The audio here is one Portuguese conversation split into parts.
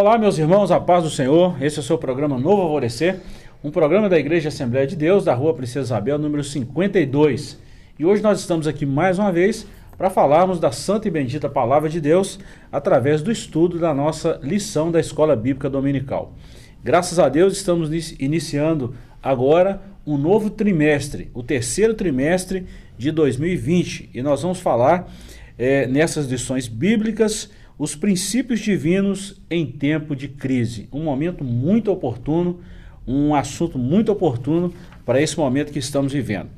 Olá, meus irmãos, a paz do Senhor. Esse é o seu programa Novo Alvorecer, um programa da Igreja Assembleia de Deus, da Rua Princesa Isabel, número 52. E hoje nós estamos aqui mais uma vez para falarmos da santa e bendita palavra de Deus através do estudo da nossa lição da Escola Bíblica Dominical. Graças a Deus estamos iniciando agora um novo trimestre, o terceiro trimestre de 2020, e nós vamos falar é, nessas lições bíblicas os princípios divinos em tempo de crise. Um momento muito oportuno, um assunto muito oportuno para esse momento que estamos vivendo.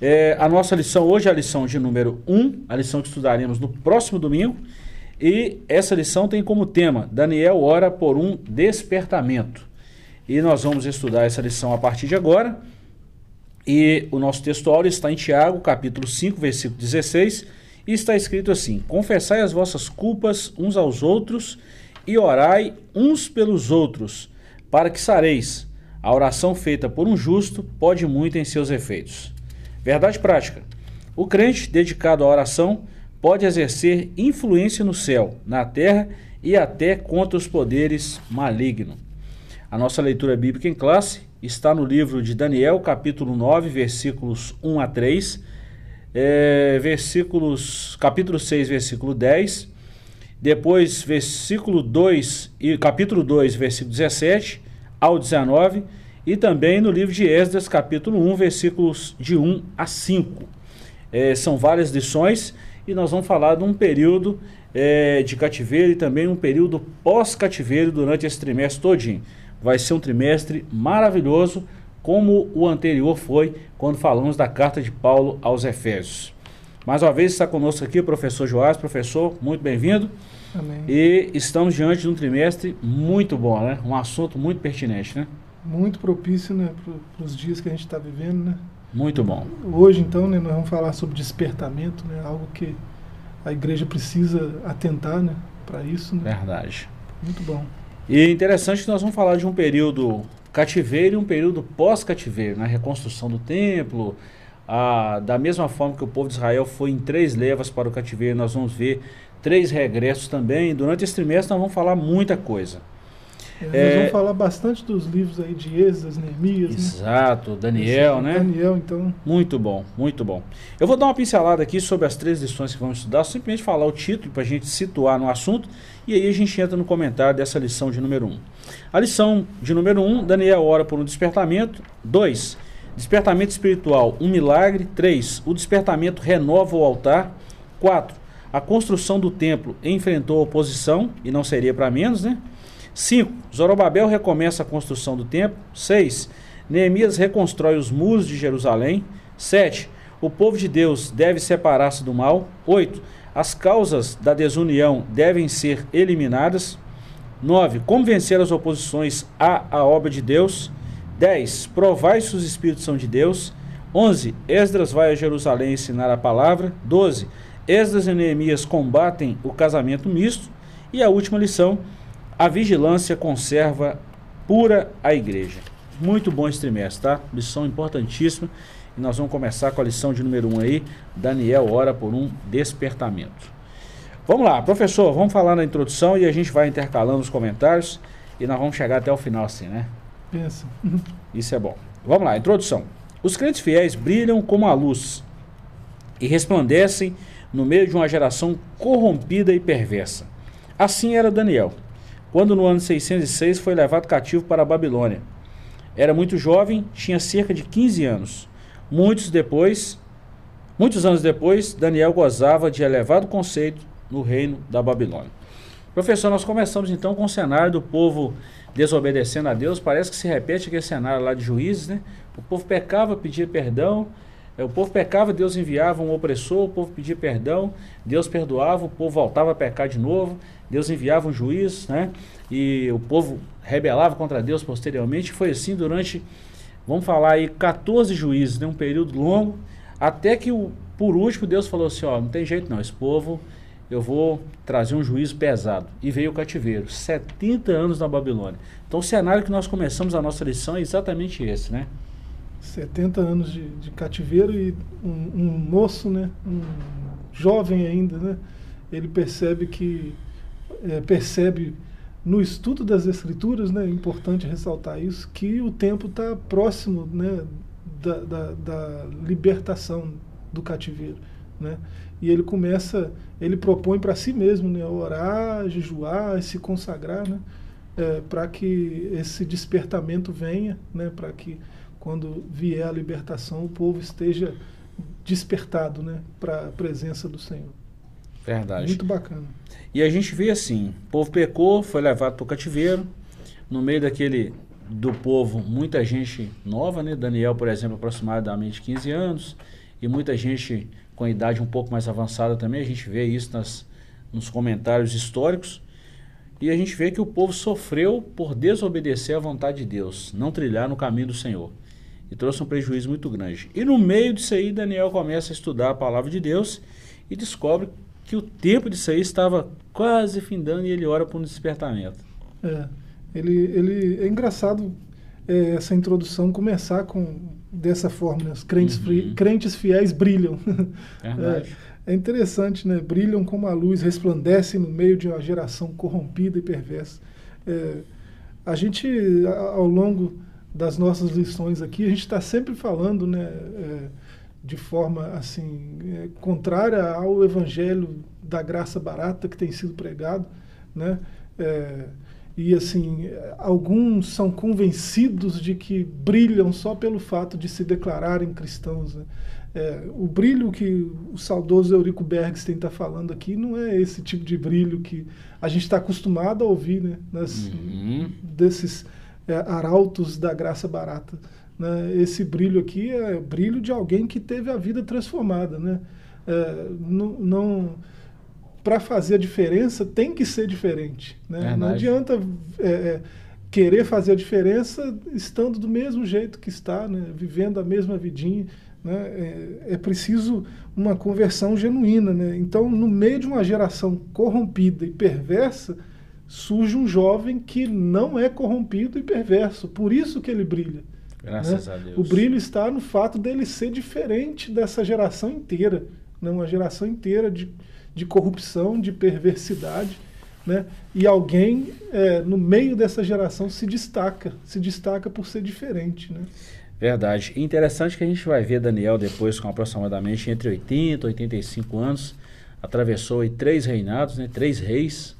É, a nossa lição hoje é a lição de número 1, a lição que estudaremos no próximo domingo. E essa lição tem como tema Daniel ora por um despertamento. E nós vamos estudar essa lição a partir de agora. E o nosso texto áureo está em Tiago, capítulo 5, versículo 16, e está escrito assim: Confessai as vossas culpas uns aos outros e orai uns pelos outros, para que sareis. A oração feita por um justo pode muito em seus efeitos. Verdade prática. O crente dedicado à oração pode exercer influência no céu, na terra e até contra os poderes malignos. A nossa leitura bíblica em classe está no livro de Daniel, capítulo 9, versículos 1 a 3, é, versículos, capítulo 6, versículo 10, depois versículo 2 e capítulo 2, versículo 17 ao 19, e também no livro de Esdras, capítulo 1, versículos de 1 a 5. É, são várias lições e nós vamos falar de um período é, de cativeiro e também um período pós-cativeiro durante esse trimestre todinho. Vai ser um trimestre maravilhoso, como o anterior foi quando falamos da carta de Paulo aos Efésios. Mais uma vez está conosco aqui o professor Joás. Professor, muito bem-vindo. Amém. E estamos diante de um trimestre muito bom, né? Um assunto muito pertinente, né? Muito propício, né? Para os dias que a gente está vivendo, né? Muito bom. Hoje, então, né, nós vamos falar sobre despertamento, né? Algo que a igreja precisa atentar, né? Para isso, né? Verdade. Muito bom. E interessante que nós vamos falar de um período cativeiro e um período pós-cativeiro, na né? reconstrução do templo. Da mesma forma que o povo de Israel foi em três levas para o cativeiro, nós vamos ver três regressos também. Durante esse trimestre nós vamos falar muita coisa. É, nós é, vamos falar bastante dos livros aí de Êxodas, Neemias. Né? Exato, né? Daniel, né? Daniel, então. Muito bom, muito bom. Eu vou dar uma pincelada aqui sobre as três lições que vamos estudar, simplesmente falar o título para a gente situar no assunto e aí a gente entra no comentário dessa lição de número 1. Um. A lição de número 1, um, Daniel ora por um despertamento. 2. Despertamento espiritual, um milagre. 3. O despertamento renova o altar. 4. A construção do templo enfrentou oposição, e não seria para menos, né? 5. Zorobabel recomeça a construção do templo. 6. Neemias reconstrói os muros de Jerusalém. 7. O povo de Deus deve separar-se do mal. 8. As causas da desunião devem ser eliminadas. 9. Como vencer as oposições à, à obra de Deus. 10. Provai se os espíritos são de Deus. 11. Esdras vai a Jerusalém ensinar a palavra. 12. Esdras e Neemias combatem o casamento misto. E a última lição a vigilância conserva pura a igreja. Muito bom esse trimestre, tá? Lição importantíssima. E nós vamos começar com a lição de número 1 um aí. Daniel ora por um despertamento. Vamos lá, professor, vamos falar na introdução e a gente vai intercalando os comentários e nós vamos chegar até o final assim, né? Pensa. Isso é bom. Vamos lá, introdução. Os crentes fiéis brilham como a luz e resplandecem no meio de uma geração corrompida e perversa. Assim era Daniel quando no ano 606 foi levado cativo para a Babilônia. Era muito jovem, tinha cerca de 15 anos. Muitos depois, muitos anos depois, Daniel gozava de elevado conceito no reino da Babilônia. Professor, nós começamos então com o cenário do povo desobedecendo a Deus. Parece que se repete aquele cenário lá de juízes, né? O povo pecava, pedia perdão, o povo pecava, Deus enviava um opressor, o povo pedia perdão, Deus perdoava, o povo voltava a pecar de novo, Deus enviava um juiz, né? E o povo rebelava contra Deus posteriormente. Foi assim durante, vamos falar aí, 14 juízes, né? um período longo, até que o, por último Deus falou assim: ó, não tem jeito não, esse povo eu vou trazer um juízo pesado. E veio o cativeiro, 70 anos na Babilônia. Então o cenário que nós começamos a nossa lição é exatamente esse, né? 70 anos de, de cativeiro e um, um, moço, né, um jovem ainda, né, ele percebe que é, percebe no estudo das escrituras, né, é importante ressaltar isso, que o tempo está próximo né, da, da, da, libertação do cativeiro. Né? E ele começa, ele propõe para si mesmo né, orar, jejuar, se consagrar, né, é, para que esse despertamento venha, né, para que quando vier a libertação o povo esteja despertado né, para a presença do Senhor. Verdade. Muito bacana. E a gente vê assim, o povo pecou, foi levado para o cativeiro, no meio daquele do povo, muita gente nova, né? Daniel, por exemplo, aproximadamente 15 anos, e muita gente com a idade um pouco mais avançada também, a gente vê isso nas, nos comentários históricos, e a gente vê que o povo sofreu por desobedecer à vontade de Deus, não trilhar no caminho do Senhor, e trouxe um prejuízo muito grande. E no meio disso aí, Daniel começa a estudar a palavra de Deus e descobre que o tempo disso aí estava quase findando e ele ora por um despertamento. É, ele, ele, é engraçado é, essa introdução começar com dessa forma, né? os crentes, uhum. crentes fiéis brilham. Verdade. É, é, interessante, né? Brilham como a luz, resplandecem no meio de uma geração corrompida e perversa. É, a gente, ao longo das nossas lições aqui, a gente está sempre falando, né? É, de forma assim é, contrária ao evangelho da graça barata que tem sido pregado, né? É, e assim alguns são convencidos de que brilham só pelo fato de se declararem cristãos. Né? É, o brilho que o saudoso Eurico Bergstein está falando aqui não é esse tipo de brilho que a gente está acostumado a ouvir, né? Nas, uhum. desses é, arautos da graça barata. Né? Esse brilho aqui é brilho de alguém que teve a vida transformada. Né? É, não, não para fazer a diferença tem que ser diferente. Né? Não adianta é, é, querer fazer a diferença estando do mesmo jeito que está, né? vivendo a mesma vidinha. Né? É, é, preciso uma conversão genuína. Né? Então, no meio de uma geração corrompida e perversa, surge um jovem que não é corrompido e perverso. Por isso que ele brilha. Graças né? a Deus. O brilho está no fato dele ser diferente dessa geração inteira, né? uma geração inteira de, de corrupção, de perversidade. Né? E alguém é, no meio dessa geração se destaca, se destaca por ser diferente. Né? Verdade. interessante que a gente vai ver Daniel depois com aproximadamente entre 80 e 85 anos, atravessou aí três reinados, né? três reis,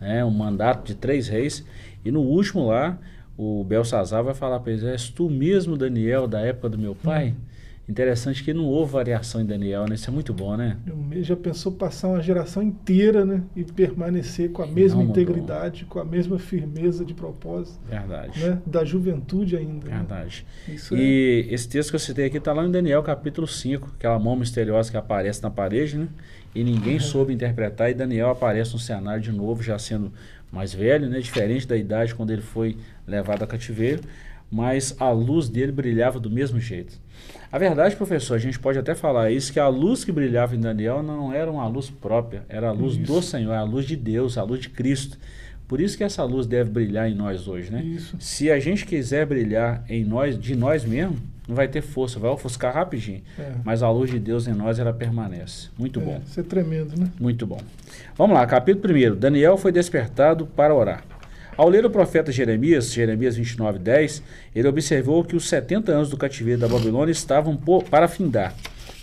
né? um mandato de três reis, e no último lá o Belsazar vai falar para eles, és tu mesmo, Daniel, da época do meu pai? Hum. Interessante que não houve variação em Daniel, né? Isso é muito bom, né? Já pensou passar uma geração inteira, né? E permanecer com a mesma integridade, com a mesma firmeza de propósito. Verdade. Né? Da juventude ainda. Né? Verdade. Né? e é... esse texto que eu citei aqui está lá em Daniel, capítulo 5, aquela mão misteriosa que aparece na parede, né? E ninguém uhum. soube interpretar, e Daniel aparece no cenário de novo, já sendo mais velho, né? Diferente da idade quando ele foi levado a cativeiro, mas a luz dele brilhava do mesmo jeito. A verdade, professor, a gente pode até falar isso, que a luz que brilhava em Daniel não era uma luz própria, era a luz isso. do Senhor, a luz de Deus, a luz de Cristo. Por isso que essa luz deve brilhar em nós hoje, né? Isso. Se a gente quiser brilhar em nós, de nós mesmos, não vai ter força, vai ofuscar rapidinho. É. Mas a luz de Deus em nós, ela permanece. Muito é, bom. Isso é tremendo, né? Muito bom. Vamos lá, capítulo 1. Daniel foi despertado para orar. Ao ler o profeta Jeremias, Jeremias 29, 10, ele observou que os 70 anos do cativeiro da Babilônia estavam para findar.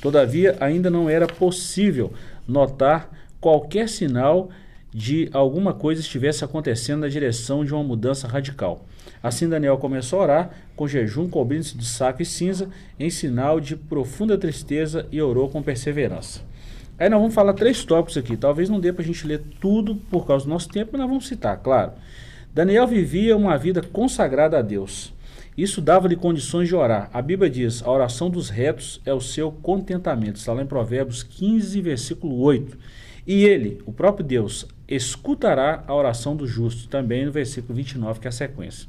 Todavia, ainda não era possível notar qualquer sinal de alguma coisa estivesse acontecendo na direção de uma mudança radical. Assim, Daniel começou a orar, com jejum, cobrindo-se de saco e cinza, em sinal de profunda tristeza, e orou com perseverança. Aí nós vamos falar três tópicos aqui. Talvez não dê para a gente ler tudo por causa do nosso tempo, mas nós vamos citar, claro. Daniel vivia uma vida consagrada a Deus. Isso dava-lhe condições de orar. A Bíblia diz: a oração dos retos é o seu contentamento. Está lá em Provérbios 15, versículo 8. E ele, o próprio Deus, escutará a oração do justo, também no versículo 29, que é a sequência.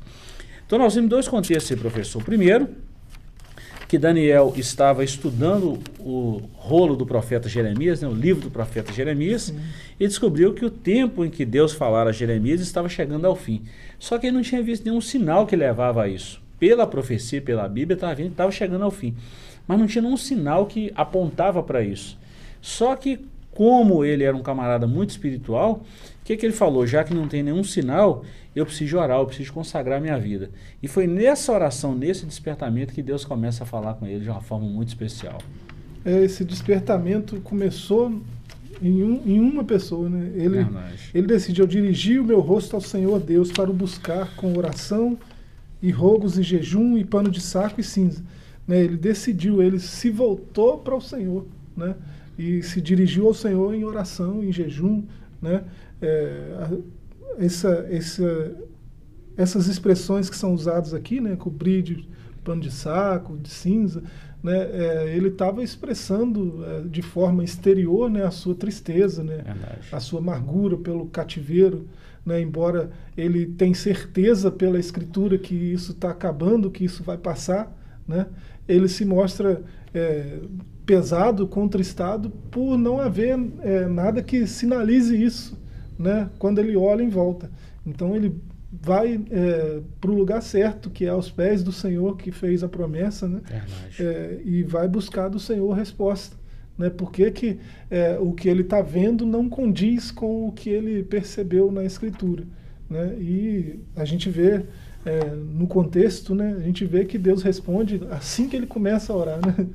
Então nós temos dois contextos aí, professor. Primeiro, que Daniel estava estudando o rolo do profeta Jeremias, né, o livro do profeta Jeremias, Sim. e descobriu que o tempo em que Deus falara a Jeremias estava chegando ao fim. Só que ele não tinha visto nenhum sinal que levava a isso. Pela profecia, pela Bíblia, estava estava chegando ao fim. Mas não tinha nenhum sinal que apontava para isso. Só que como ele era um camarada muito espiritual, o que, que ele falou? Já que não tem nenhum sinal, eu preciso orar, eu preciso consagrar minha vida. E foi nessa oração, nesse despertamento, que Deus começa a falar com ele de uma forma muito especial. É, esse despertamento começou em, um, em uma pessoa, né? Ele, ele decidiu dirigir o meu rosto ao Senhor Deus para o buscar com oração e rogos e jejum e pano de saco e cinza. Né? Ele decidiu, ele se voltou para o Senhor, né? E se dirigiu ao Senhor em oração, em jejum, né? É, essa, essa, essas expressões que são usadas aqui, né? Cobrir de pano de saco, de cinza, né, é, ele estava expressando é, de forma exterior né, a sua tristeza, né, a sua amargura pelo cativeiro, né, embora ele tenha certeza pela escritura que isso está acabando, que isso vai passar, né, ele se mostra pesado, contristado por não haver é, nada que sinalize isso né, quando ele olha em volta. Então ele vai é, para o lugar certo, que é aos pés do Senhor que fez a promessa, né? É, e vai buscar do Senhor resposta. Né? Por que, que é, o que ele está vendo não condiz com o que ele percebeu na Escritura? Né? E a gente vê é, no contexto, né? a gente vê que Deus responde assim que ele começa a orar. Né?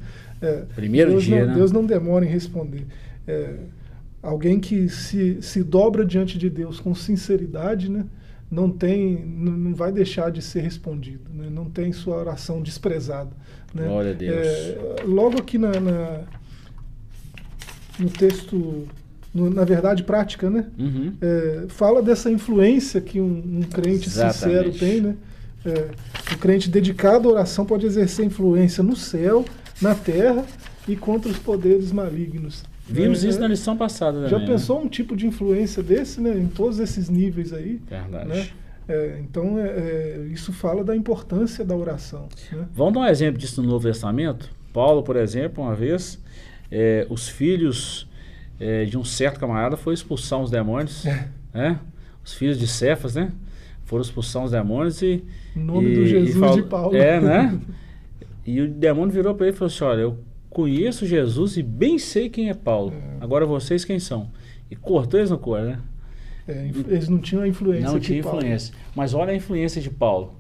É, Primeiro Deus dia, não, né? Deus não demora em responder. É, alguém que se, se dobra diante de Deus com sinceridade, né? não tem, não vai deixar de ser respondido, né? não tem sua oração desprezada. Né? Glória a Deus. É, logo aqui na, na, no texto, no, na verdade prática, né? Uhum. É, fala dessa influência que um, um crente Exatamente. sincero tem, né? É, o crente dedicado à oração pode exercer influência no céu, na terra e contra os poderes malignos. Vimos É, isso na lição passada também. Já né? pensou um tipo de influência desse, né? Em todos esses níveis aí. Verdade. Né? É, então, é, é, isso fala da importância da oração. Né? Vamos dar um exemplo disso no Novo Testamento? Paulo, por exemplo, uma vez, é, os filhos é, de um certo camarada foram expulsar uns demônios, né? Os filhos de Cefas, né? Foram expulsar uns demônios e... Em nome e- do e Jesus falou- de Paulo. É, né? E o demônio virou para ele e falou assim, olha, eu conheço Jesus e bem sei quem é Paulo. É. Agora vocês quem são? E cortou eles no cor, né? É, eles não tinham a influência Não tinha Paulo. influência. Mas olha a influência de Paulo.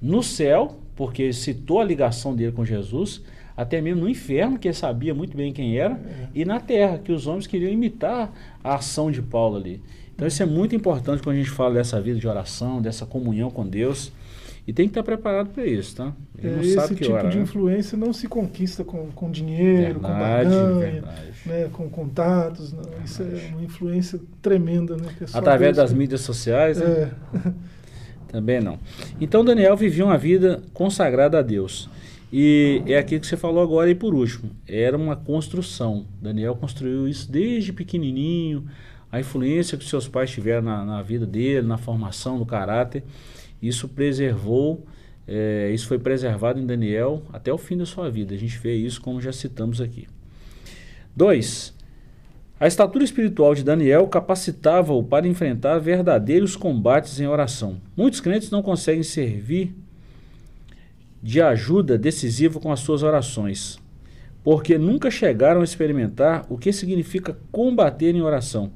No céu, porque ele citou a ligação dele com Jesus, até mesmo no inferno, que ele sabia muito bem quem era, É. e na terra, que os homens queriam imitar a ação de Paulo ali. Então isso é muito importante quando a gente fala dessa vida de oração, dessa comunhão com Deus. E tem que estar preparado para isso, tá? Ele É, não esse sabe que tipo hora, de né? influência não se conquista com, com dinheiro, com Verdade, barganha, verdade. né, com contatos. Não. Isso é uma influência tremenda. Né, é Através das que- mídias sociais, né? É. Também não. Então Daniel vivia uma vida consagrada a Deus. E é aquilo que você falou agora e por último. Era uma construção. Daniel construiu isso desde pequenininho. A influência que seus pais tiveram na, na vida dele, na formação do caráter. Isso preservou, é, isso foi preservado em Daniel até o fim da sua vida. A gente vê isso como já citamos aqui. 2. A estatura espiritual de Daniel capacitava-o para enfrentar verdadeiros combates em oração. Muitos crentes não conseguem servir de ajuda decisiva com as suas orações, porque nunca chegaram a experimentar o que significa combater em oração,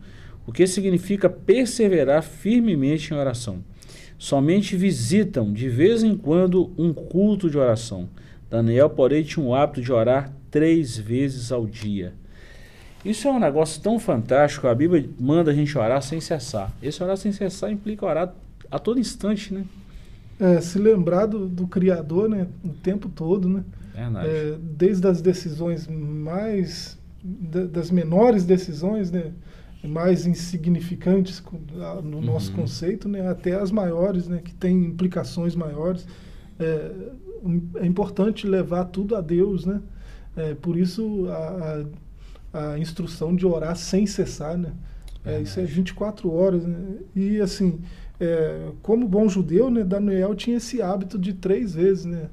o que significa perseverar firmemente em oração. Somente visitam de vez em quando um culto de oração. Daniel, porém, tinha o hábito de orar três vezes ao dia. Isso é um negócio tão fantástico. A Bíblia manda a gente orar sem cessar. Esse orar sem cessar implica orar a todo instante, né? É, se lembrar do, do Criador né, o tempo todo, né? É, desde as decisões mais. da- das menores decisões, né? Mais insignificantes no nosso Uhum. conceito, né? até as maiores, né? que têm implicações maiores. É, é importante levar tudo a Deus, né? É, por isso a, a, a instrução de orar sem cessar, né? É, isso é 24 horas, né? E assim, é, como bom judeu, né, Daniel tinha esse hábito de três vezes, né?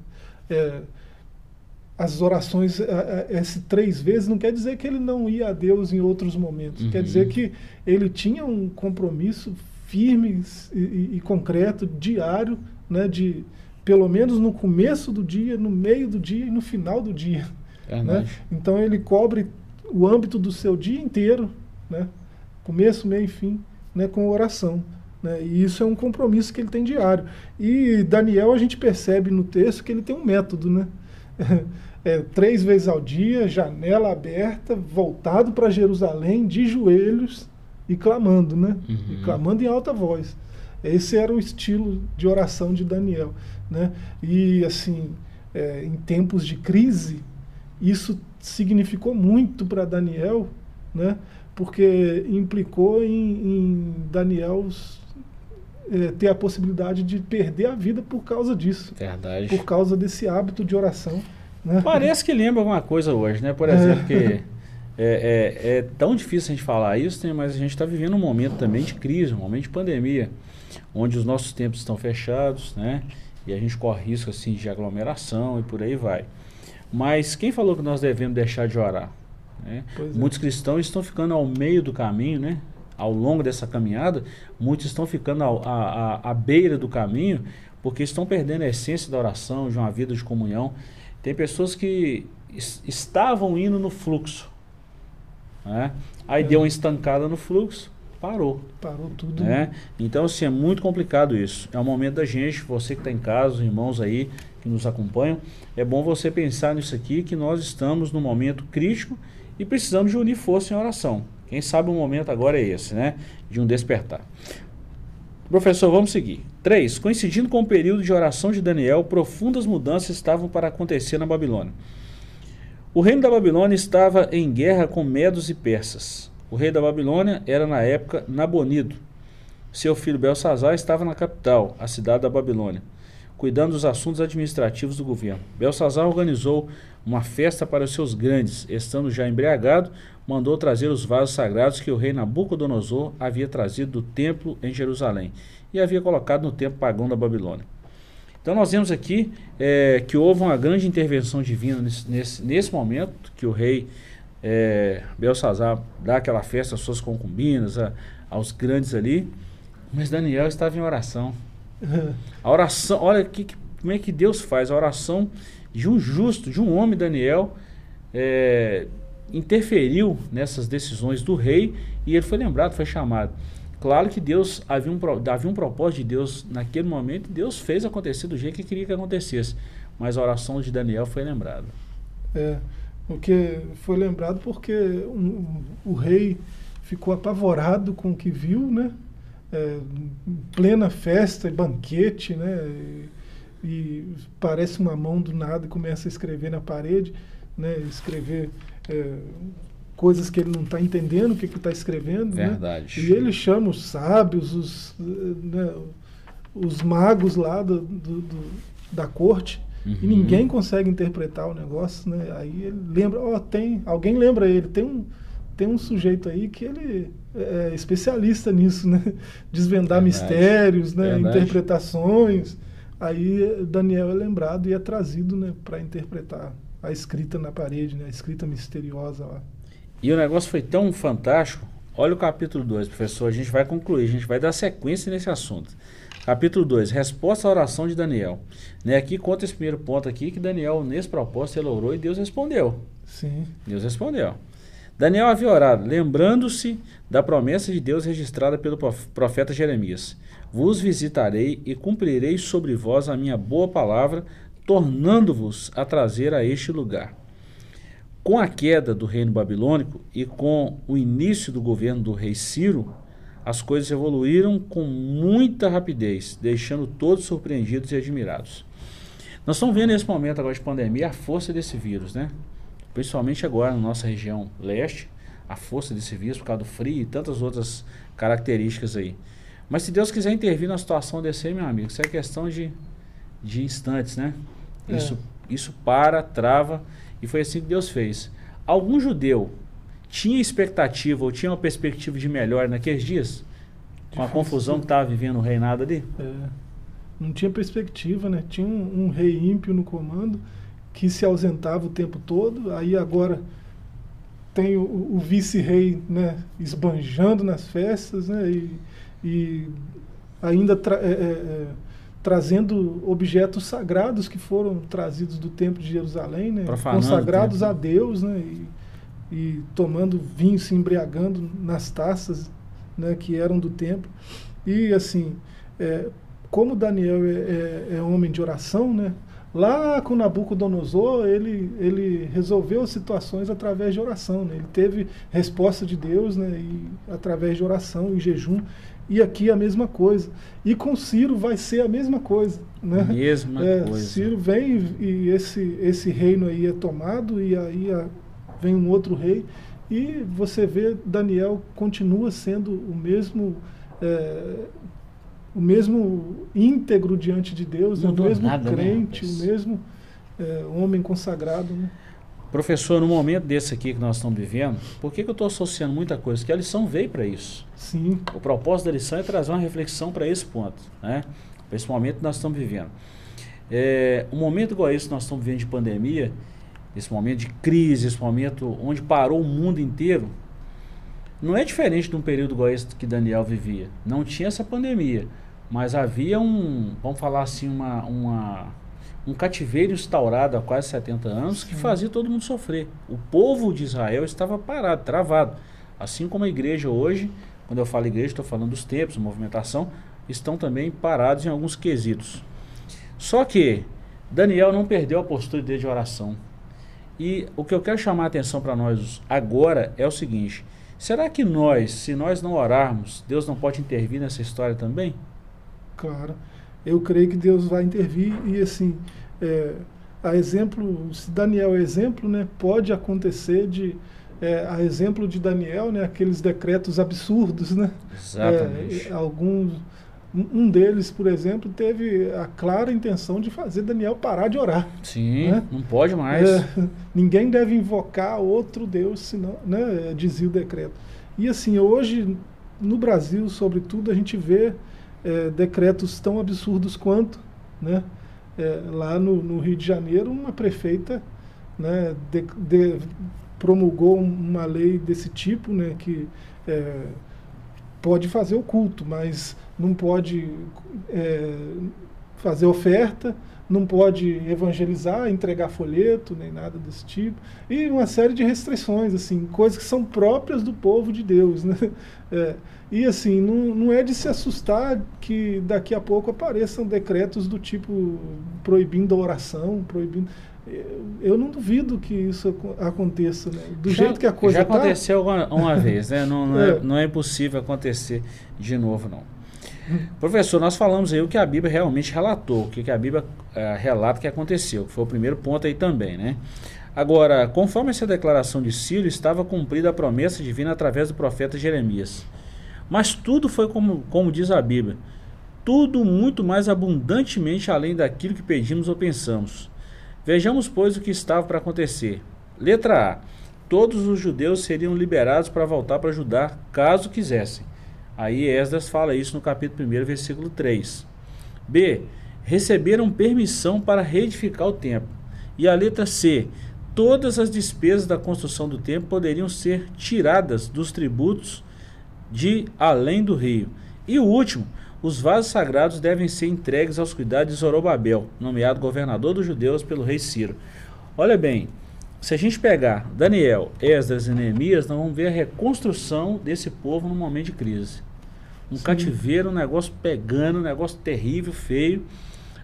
É, as orações, é, é, esse três vezes, não quer dizer que ele não ia a Deus em outros momentos. Quer Uhum. dizer que ele tinha um compromisso firme e, e- concreto, diário, né, de pelo menos no começo do dia, no meio do dia e no final do dia. né? Verdade. Então ele cobre o âmbito do seu dia inteiro né? Começo, meio e fim, né? Com oração. Né? E isso é um compromisso que ele tem diário. E Daniel, a gente percebe no texto que ele tem um método, né? É, três vezes ao dia, janela aberta, voltado para Jerusalém, de joelhos e clamando, né? Uhum. E clamando em alta voz. Esse era o estilo de oração de Daniel, né? E assim, é, em tempos de crise, isso significou muito para Daniel, né? Porque implicou em, em Daniel é, ter a possibilidade de perder a vida por causa disso. Verdade. Por causa desse hábito de oração. Né? Parece que lembra alguma coisa hoje, né? Por exemplo, que é, é, é tão difícil a gente falar isso, né? mas a gente está vivendo um momento também de crise, um momento de pandemia, onde os nossos tempos estão fechados, né? E a gente corre risco assim de aglomeração e por aí vai. Mas quem falou que nós devemos deixar de orar? Né? É. Muitos cristãos estão ficando ao meio do caminho, né? ao longo dessa caminhada, muitos estão ficando à beira do caminho porque estão perdendo a essência da oração, de uma vida de comunhão. Tem pessoas que estavam indo no fluxo, né? aí é. deu uma estancada no fluxo, parou. Parou tudo. Né? Então, assim, é muito complicado isso. É o momento da gente, você que está em casa, os irmãos aí que nos acompanham, é bom você pensar nisso aqui, que nós estamos num momento crítico e precisamos de unir força em oração. Quem sabe o momento agora é esse, né? De um despertar. Professor, vamos seguir. 3. Coincidindo com o período de oração de Daniel, profundas mudanças estavam para acontecer na Babilônia. O reino da Babilônia estava em guerra com medos e persas. O rei da Babilônia era na época Nabonido. Seu filho Belsazar estava na capital, a cidade da Babilônia, cuidando dos assuntos administrativos do governo. Belsazar organizou uma festa para os seus grandes, estando já embriagado, mandou trazer os vasos sagrados que o rei Nabucodonosor havia trazido do templo em Jerusalém e havia colocado no templo pagão da Babilônia. Então nós vemos aqui é, que houve uma grande intervenção divina nesse, nesse, nesse momento, que o rei é, Belsazar dá aquela festa às suas concubinas, a, aos grandes ali, mas Daniel estava em oração. A oração, olha que, como é que Deus faz, a oração de um justo, de um homem, Daniel, é, interferiu nessas decisões do rei e ele foi lembrado, foi chamado. Claro que Deus havia um, havia um propósito de Deus naquele momento, Deus fez acontecer do jeito que queria que acontecesse, mas a oração de Daniel foi lembrada. É, porque foi lembrado porque um, o rei ficou apavorado com o que viu, né? É, plena festa e banquete, né? E, e parece uma mão do nada e começa a escrever na parede, né? Escrever é, coisas que ele não está entendendo o que, está escrevendo. Né? Verdade. Né? E ele chama os sábios, os, né, os magos lá do, do, do da corte, uhum. e ninguém consegue interpretar o negócio. Né? Aí ele lembra, ó, oh, tem, alguém lembra ele, tem um, tem um sujeito aí que ele é especialista nisso, né? Desvendar Verdade. mistérios, né? interpretações. Aí Daniel é lembrado e é trazido né, para interpretar a escrita na parede, né? a escrita misteriosa lá. E o negócio foi tão fantástico. Olha o capítulo 2, professor. A gente vai concluir, a gente vai dar sequência nesse assunto. Capítulo 2, resposta à oração de Daniel. Né, aqui conta esse primeiro ponto aqui, que Daniel, nesse propósito, ele orou e Deus respondeu. Sim. Deus respondeu. Daniel havia orado, lembrando-se da promessa de Deus registrada pelo profeta Jeremias. Vos visitarei e cumprirei sobre vós a minha boa palavra, tornando-vos a trazer a este lugar. Com a queda do reino babilônico e com o início do governo do rei Ciro, as coisas evoluíram com muita rapidez, deixando todos surpreendidos e admirados. Nós estamos vendo nesse momento agora de pandemia a força desse vírus, né? Principalmente agora na nossa região leste, a força desse vírus por causa do frio e tantas outras características aí. Mas se Deus quiser intervir na situação desse aí, meu amigo, isso é questão de, de instantes, né? É. Isso, isso para, trava, e foi assim que Deus fez. Algum judeu tinha expectativa ou tinha uma perspectiva de melhor naqueles dias? Com a confusão que estava vivendo o reinado ali? É, não tinha perspectiva, né? Tinha um, um, rei ímpio no comando que se ausentava o tempo todo, aí agora tem o, o vice-rei né, esbanjando nas festas, né? E, e ainda é, é, é trazendo objetos sagrados que foram trazidos do templo de Jerusalém, né? consagrados a Deus, né? E e tomando vinho, se embriagando nas taças né, que eram do templo. E assim, é, como Daniel é, é, é, homem de oração, né, lá com Nabucodonosor, ele, ele resolveu situações através de oração. Né, ele teve resposta de Deus né, e, através de oração e jejum. E aqui a mesma coisa. E com Ciro vai ser a mesma coisa. Né? Mesma é, coisa. Ciro vem e, e, esse, esse reino aí é tomado, e aí a, vem um outro rei. E você vê Daniel continua sendo o mesmo. É, o mesmo íntegro diante de Deus, o mesmo nada, né, crente, né? o mesmo é, homem consagrado. Né? Professor, no momento desse aqui que nós estamos vivendo, por que, que eu estou associando muita coisa? Que a lição veio para isso. Sim. O propósito da lição é trazer uma reflexão para esse ponto, né? Para esse momento que nós estamos vivendo. É, um momento igual esse que nós estamos vivendo de pandemia, esse momento de crise, esse momento onde parou o mundo inteiro, não é diferente de um período igual esse que Daniel vivia. Não tinha essa pandemia, mas havia um, vamos falar assim, uma, uma um cativeiro instaurado há quase 70 anos que fazia todo mundo sofrer. O povo de Israel estava parado, travado. Assim como a igreja hoje, quando eu falo igreja, estou falando dos tempos, movimentação, estão também parados em alguns quesitos. Só que Daniel não perdeu a postura dele de oração. E o que eu quero chamar a atenção para nós agora é o seguinte: será que nós, se nós não orarmos, Deus não pode intervir nessa história também? Claro eu creio que Deus vai intervir e assim, é, a exemplo, se Daniel é exemplo, né, pode acontecer de, é, a exemplo de Daniel, né, aqueles decretos absurdos, né? Exatamente. É, alguns, um deles, por exemplo, teve a clara intenção de fazer Daniel parar de orar. Sim, né? não pode mais. É, ninguém deve invocar outro Deus, senão, né, dizia o decreto. E assim, hoje, no Brasil, sobretudo, a gente vê é, decretos tão absurdos quanto, né? É, lá no, no, Rio de Janeiro, uma prefeita né, de, de, promulgou uma lei desse tipo, né, que é, pode fazer o culto, mas não pode é, fazer oferta, não pode evangelizar, entregar folheto, nem nada desse tipo. E uma série de restrições, assim, coisas que são próprias do povo de Deus. Né? É, e assim, não, não é de se assustar que daqui a pouco apareçam decretos do tipo proibindo a oração, proibindo. Eu não duvido que isso aconteça, né? Do já, jeito que a coisa Já tá. aconteceu tá... uma, uma vez, né? Não, não, é. É, não é impossível acontecer de novo, não. Professor, nós falamos aí o que a Bíblia realmente relatou, o que, a Bíblia é, relata que aconteceu, que foi o primeiro ponto aí também, né? Agora, conforme essa declaração de Ciro, estava cumprida a promessa divina através do profeta Jeremias. Mas tudo foi como, como diz a Bíblia, tudo muito mais abundantemente além daquilo que pedimos ou pensamos. Vejamos, pois, o que estava para acontecer. Letra A. Todos os judeus seriam liberados para voltar para Judá, caso quisessem. Aí Esdras fala isso no capítulo 1, versículo 3. B. Receberam permissão para reedificar o templo. E a letra C. Todas as despesas da construção do templo poderiam ser tiradas dos tributos de além do rio. E o último, os vasos sagrados devem ser entregues aos cuidados de Zorobabel, nomeado governador dos judeus pelo rei Ciro. Olha bem, se a gente pegar Daniel, Esdras e Neemias, nós vamos ver a reconstrução desse povo num momento de crise. Um Sim. cativeiro, um negócio pegando, um negócio terrível, feio.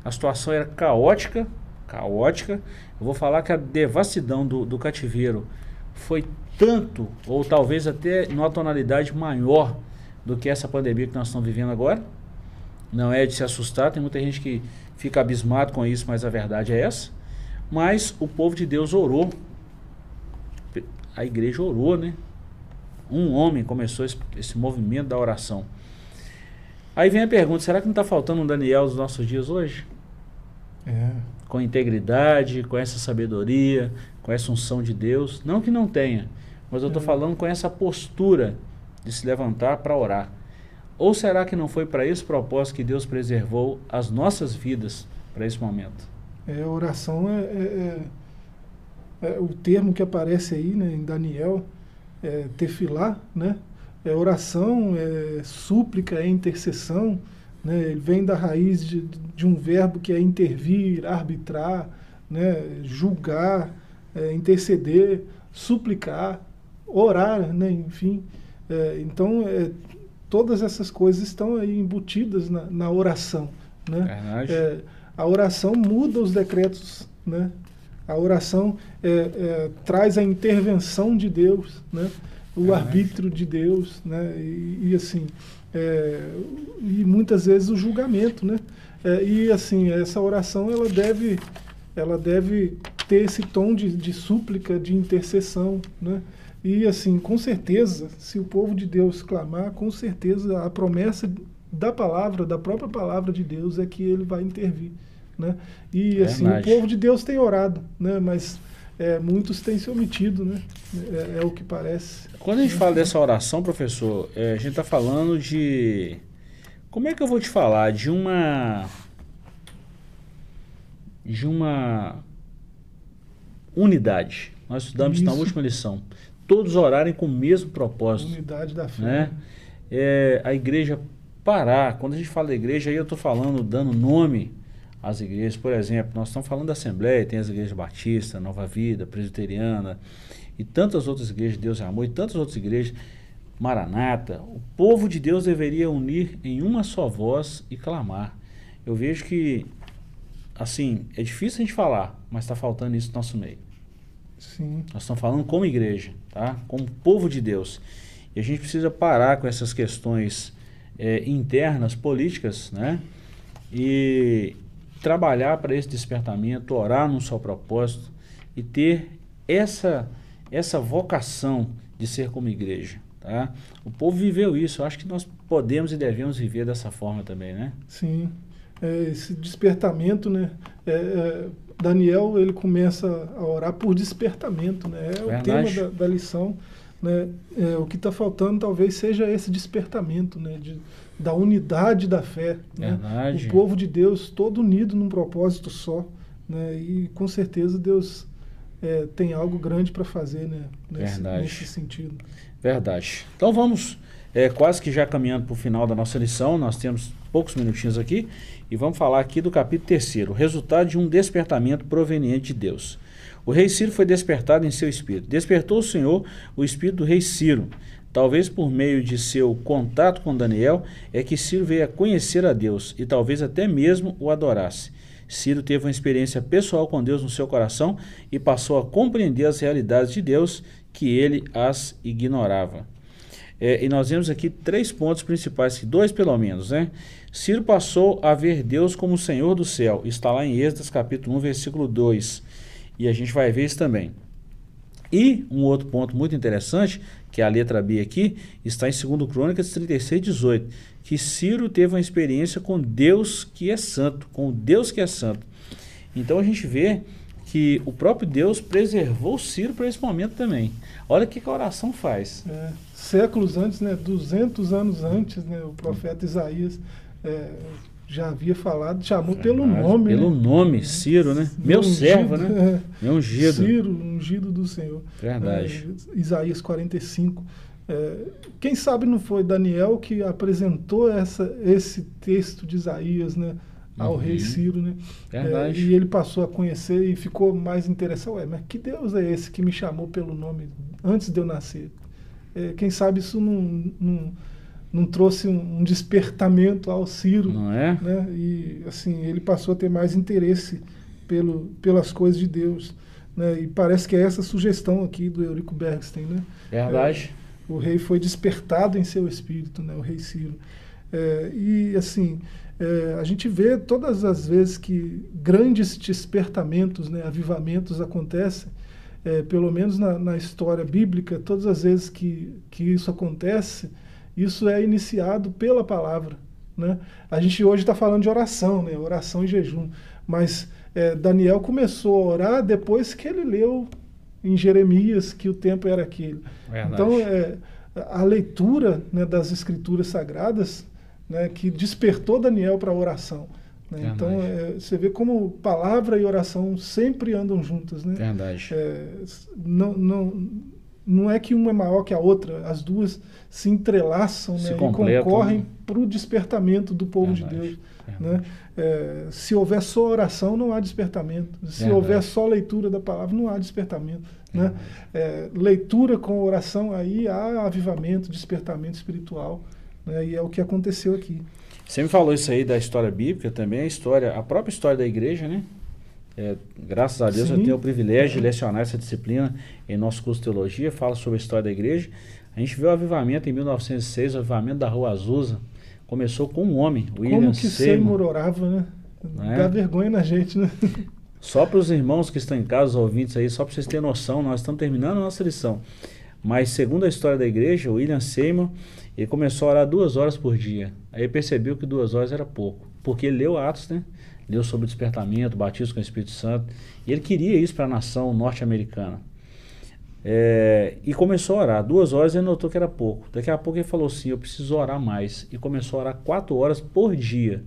A situação era caótica, caótica. Eu vou falar que a devassidão do, do cativeiro foi tanto, ou talvez até numa tonalidade maior do que essa pandemia que nós estamos vivendo agora. Não é de se assustar, tem muita gente que fica abismado com isso, mas a verdade é essa. Mas o povo de Deus orou. A igreja orou, né? Um homem começou esse, esse movimento da oração. Aí vem a pergunta: será que não está faltando um Daniel nos nossos dias hoje? É. Com integridade, com essa sabedoria, com essa unção de Deus. Não que não tenha, mas eu estou é. falando com essa postura de se levantar para orar. Ou será que não foi para esse propósito que Deus preservou as nossas vidas para esse momento? É, oração é, é, é, é, o termo que aparece aí né, em Daniel, é tefilá, né? É oração, é súplica, é intercessão, né? Ele vem da raiz de, de um verbo que é intervir, arbitrar, né? julgar, é, interceder, suplicar. orar, né? enfim. É, então, é, todas essas coisas estão aí embutidas na, na oração. Né? É, a oração muda os decretos, né? A oração é, é, traz a intervenção de Deus, né? o arbítrio de Deus, né? E, e assim, é, e muitas vezes o julgamento, né? É, e assim, essa oração ela deve, ela deve ter esse tom de, de súplica, de intercessão, né? E assim, com certeza, se o povo de Deus clamar, com certeza a promessa da palavra, da própria palavra de Deus é que ele vai intervir, né? E assim, o povo de Deus tem orado, né? Mas é, muitos têm se omitido, né? É, é, o que parece. Quando a gente fala dessa oração, professor, é, a gente está falando de. Como é que eu vou te falar? De uma. De uma unidade. Nós estudamos isso na última lição. Todos orarem com o mesmo propósito. Unidade da fé. Né? É, a igreja parar. Quando a gente fala da igreja, aí eu estou falando, dando nome às igrejas. Por exemplo, nós estamos falando da Assembleia, tem as igrejas Batista, Nova Vida, Presbiteriana e tantas outras igrejas, Deus é Amor, e tantas outras igrejas, Maranata. O povo de Deus deveria unir em uma só voz e clamar. Eu vejo que, assim, é difícil a gente falar, mas está faltando isso no nosso meio. Sim. Nós estamos falando como igreja, tá? Como povo de Deus. E a gente precisa parar com essas questões é, internas, políticas, né? E trabalhar para esse despertamento, orar num só propósito e ter essa, essa vocação de ser como igreja. Tá? O povo viveu isso, eu acho que nós podemos e devemos viver dessa forma também, né? Sim, é, esse despertamento, né? É, é, Daniel ele começa a orar por despertamento, né? É Verdade. o tema da, da lição. Né? É, o que está faltando talvez seja esse despertamento né? De, da unidade da fé. Né? O povo de Deus todo unido num propósito só. Né? E com certeza Deus é, tem algo grande para fazer né? nesse, nesse, sentido. Verdade. Então vamos, é, quase que já caminhando para o final da nossa lição, nós temos poucos minutinhos aqui, e vamos falar aqui do capítulo 3, o resultado de um despertamento proveniente de Deus. O rei Ciro foi despertado em seu espírito. Despertou o Senhor o espírito do rei Ciro. Talvez por meio de seu contato com Daniel é que Ciro veio a conhecer a Deus e talvez até mesmo o adorasse. Ciro teve uma experiência pessoal com Deus no seu coração e passou a compreender as realidades de Deus que ele as ignorava. É, e nós vemos aqui três pontos principais, dois pelo menos, né? Ciro passou a ver Deus como o Senhor do céu. Está lá em Êxodo capítulo 1, versículo 2. E a gente vai ver isso também. E um outro ponto muito interessante, que é a letra B aqui, está em 2 Crônicas 36, 18, que Ciro teve uma experiência com Deus que é santo, com Deus que é santo. Então a gente vê que o próprio Deus preservou Ciro para esse momento também. Olha o que a oração faz. É, séculos antes, né, 200 anos antes, né, o profeta Isaías é, já havia falado, chamou pelo nome. Pelo né? nome, Ciro, né? Meu, Meu servo, né? É, Meu ungido. Ciro, ungido do Senhor. Verdade. É, Isaías 45. É, quem sabe não foi Daniel que apresentou essa, esse texto de Isaías, né? Ao uhum. rei Ciro, né? Verdade. É, e ele passou a conhecer e ficou mais interessado. Ué, mas que Deus é esse que me chamou pelo nome antes de eu nascer? É, quem sabe isso não, não não trouxe um, um, despertamento ao Ciro. Não é? Né? E assim, ele passou a ter mais interesse pelo, pelas coisas de Deus. Né? E parece que é essa sugestão aqui do Eurico Bergstein. Né? Verdade. É, o rei foi despertado em seu espírito, né? o rei Ciro. É, e assim, é, a gente vê todas as vezes que grandes despertamentos, né, avivamentos acontecem, é, pelo menos na, na, história bíblica, todas as vezes que, que isso acontece, isso é iniciado pela palavra. Né? A gente hoje está falando de oração, né? oração e jejum. Mas é, Daniel começou a orar depois que ele leu em Jeremias que o tempo era aquele. Verdade. Então, é, a leitura né, das escrituras sagradas né, que despertou Daniel para a oração. Né? Então, é, você vê como palavra e oração sempre andam juntas. Né? Verdade. É, não, não, não é que uma é maior que a outra, as duas se entrelaçam se né, e concorrem para o despertamento do povo Verdade. de Deus. Né? É, se houver só oração, não há despertamento. Se Verdade. houver só leitura da palavra, não há despertamento. Né? É, leitura com oração, aí há avivamento, despertamento espiritual. Né? E é o que aconteceu aqui. Você me falou isso aí da história bíblica também, a história, a própria história da igreja, né? É, graças a Deus Sim. eu tenho o privilégio de lecionar essa disciplina em nosso curso de teologia, fala sobre a história da igreja. A gente viu o avivamento em 1906, o avivamento da Rua Azusa. Começou com um homem, William Como que Seymour orava, né? É? Dá vergonha na gente, né? Só para os irmãos que estão em casa, os ouvintes aí, só para vocês terem noção, nós estamos terminando a nossa lição. Mas segundo a história da igreja, William Seymour, ele começou a orar duas horas por dia. Aí percebeu que duas horas era pouco. Porque ele leu Atos, né? Leu sobre o despertamento, batismo com o Espírito Santo. E ele queria isso para a nação norte-americana. É, e começou a orar. Duas horas ele notou que era pouco. Daqui a pouco ele falou assim: Eu preciso orar mais. E começou a orar quatro horas por dia.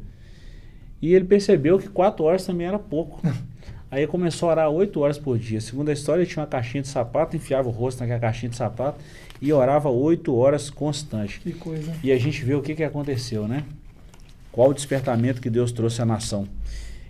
E ele percebeu que quatro horas também era pouco. Aí começou a orar oito horas por dia. Segundo a história, ele tinha uma caixinha de sapato, enfiava o rosto naquela caixinha de sapato e orava oito horas constante. Que coisa. E a gente vê o que, que aconteceu, né? Qual o despertamento que Deus trouxe à nação.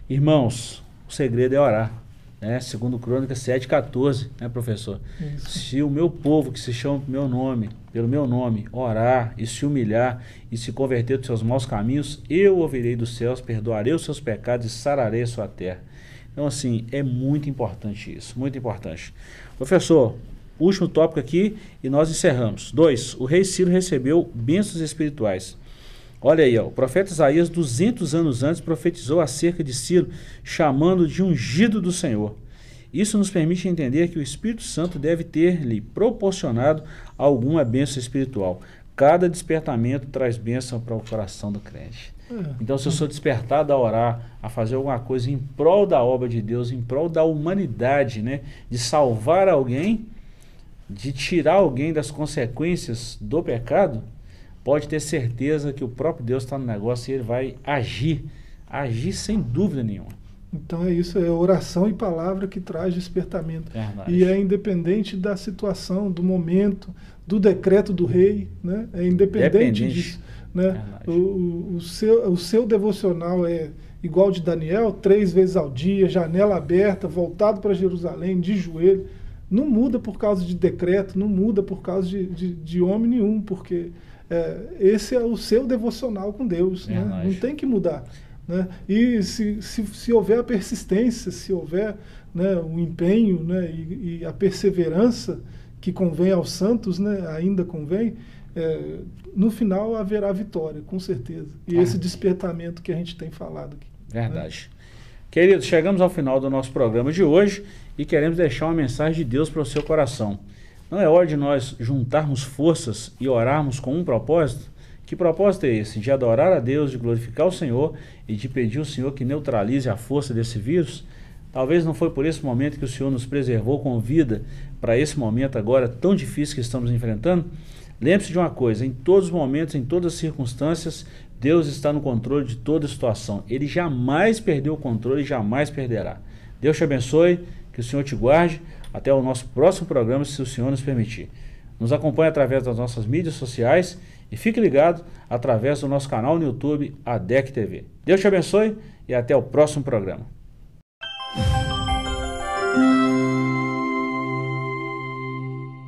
Irmãos, o segredo é orar. Né? Segundo Crônicas 7,14, né, professor? Isso. Se o meu povo que se chama meu nome, pelo meu nome, orar e se humilhar e se converter dos seus maus caminhos, eu ouvirei dos céus, perdoarei os seus pecados e sararei a sua terra. Então, assim, é muito importante isso, muito importante. Professor, último tópico aqui e nós encerramos. Dois, o rei Ciro recebeu bênçãos espirituais. Olha aí, ó, o profeta Isaías, 200 anos antes, profetizou acerca de Ciro, chamando de ungido do Senhor. Isso nos permite entender que o Espírito Santo deve ter-lhe proporcionado alguma bênção espiritual. Cada despertamento traz bênção para o coração do crente. É. Então, se eu sou despertado a orar, a fazer alguma coisa em prol da obra de Deus, em prol da humanidade, né, de salvar alguém, de tirar alguém das consequências do pecado, pode ter certeza que o próprio Deus está no negócio e ele vai agir, agir sem dúvida nenhuma. Então é isso, é oração e palavra que traz despertamento. Verdade. E é independente da situação, do momento, do decreto do rei, né? É independente Dependente. disso. Né? O, o, seu, o seu devocional é igual de Daniel, três vezes ao dia, janela aberta, voltado para Jerusalém, de joelho. Não muda por causa de decreto, não muda por causa de, de, de homem nenhum, porque é, esse é o seu devocional com Deus. É né? Não tem que mudar. Né? E se, se, se houver a persistência, se houver né, o empenho né, e, e, a perseverança que convém aos santos, né, ainda convém, é, no final haverá vitória, com certeza. E ah. esse despertamento que a gente tem falado aqui. Né? Verdade. Né? Queridos, chegamos ao final do nosso programa de hoje e queremos deixar uma mensagem de Deus para o seu coração. Não é hora de nós juntarmos forças e orarmos com um propósito? Que propósito é esse? De adorar a Deus, de glorificar o Senhor e de pedir ao Senhor que neutralize a força desse vírus? Talvez não foi por esse momento que o Senhor nos preservou com vida para esse momento agora tão difícil que estamos enfrentando? Lembre-se de uma coisa: em todos os momentos, em todas as circunstâncias, Deus está no controle de toda situação. Ele jamais perdeu o controle e jamais perderá. Deus te abençoe, que o Senhor te guarde. Até o nosso próximo programa, se o Senhor nos permitir. Nos acompanhe através das nossas mídias sociais e fique ligado através do nosso canal no YouTube, ADEC TV. Deus te abençoe e até o próximo programa.